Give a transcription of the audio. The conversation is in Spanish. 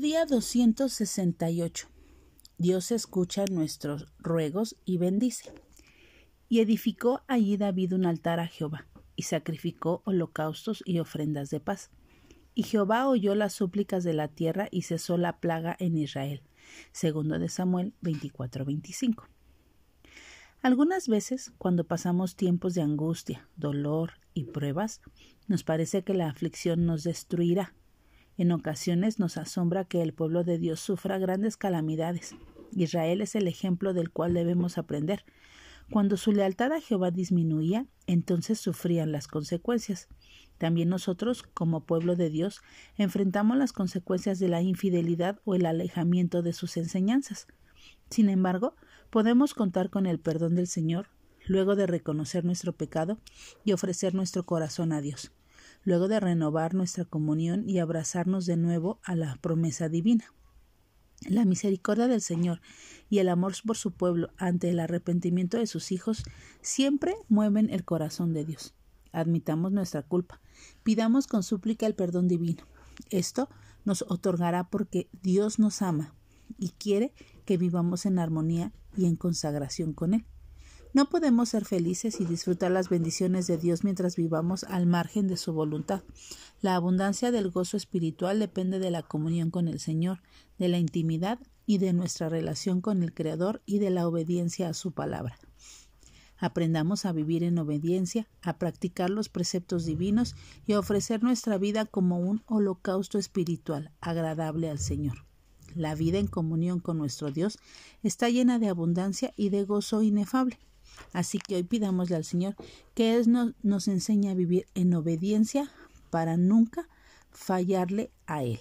Día 268. Dios escucha nuestros ruegos y bendice. Y edificó allí David un altar a Jehová, y sacrificó holocaustos y ofrendas de paz. Y Jehová oyó las súplicas de la tierra y cesó la plaga en Israel. Segundo de Samuel 24-25. Algunas veces, cuando pasamos tiempos de angustia, dolor y pruebas, nos parece que la aflicción nos destruirá en ocasiones nos asombra que el pueblo de Dios sufra grandes calamidades. Israel es el ejemplo del cual debemos aprender. Cuando su lealtad a Jehová disminuía, entonces sufrían las consecuencias. También nosotros, como pueblo de Dios, enfrentamos las consecuencias de la infidelidad o el alejamiento de sus enseñanzas. Sin embargo, podemos contar con el perdón del Señor luego de reconocer nuestro pecado y ofrecer nuestro corazón a Dios luego de renovar nuestra comunión y abrazarnos de nuevo a la promesa divina. La misericordia del Señor y el amor por su pueblo ante el arrepentimiento de sus hijos siempre mueven el corazón de Dios. Admitamos nuestra culpa, pidamos con súplica el perdón divino. Esto nos otorgará porque Dios nos ama y quiere que vivamos en armonía y en consagración con Él. No podemos ser felices y disfrutar las bendiciones de Dios mientras vivamos al margen de su voluntad. La abundancia del gozo espiritual depende de la comunión con el Señor, de la intimidad y de nuestra relación con el Creador y de la obediencia a su palabra. Aprendamos a vivir en obediencia, a practicar los preceptos divinos y a ofrecer nuestra vida como un holocausto espiritual agradable al Señor. La vida en comunión con nuestro Dios está llena de abundancia y de gozo inefable. Así que hoy pidámosle al Señor que Él nos, nos enseñe a vivir en obediencia para nunca fallarle a Él.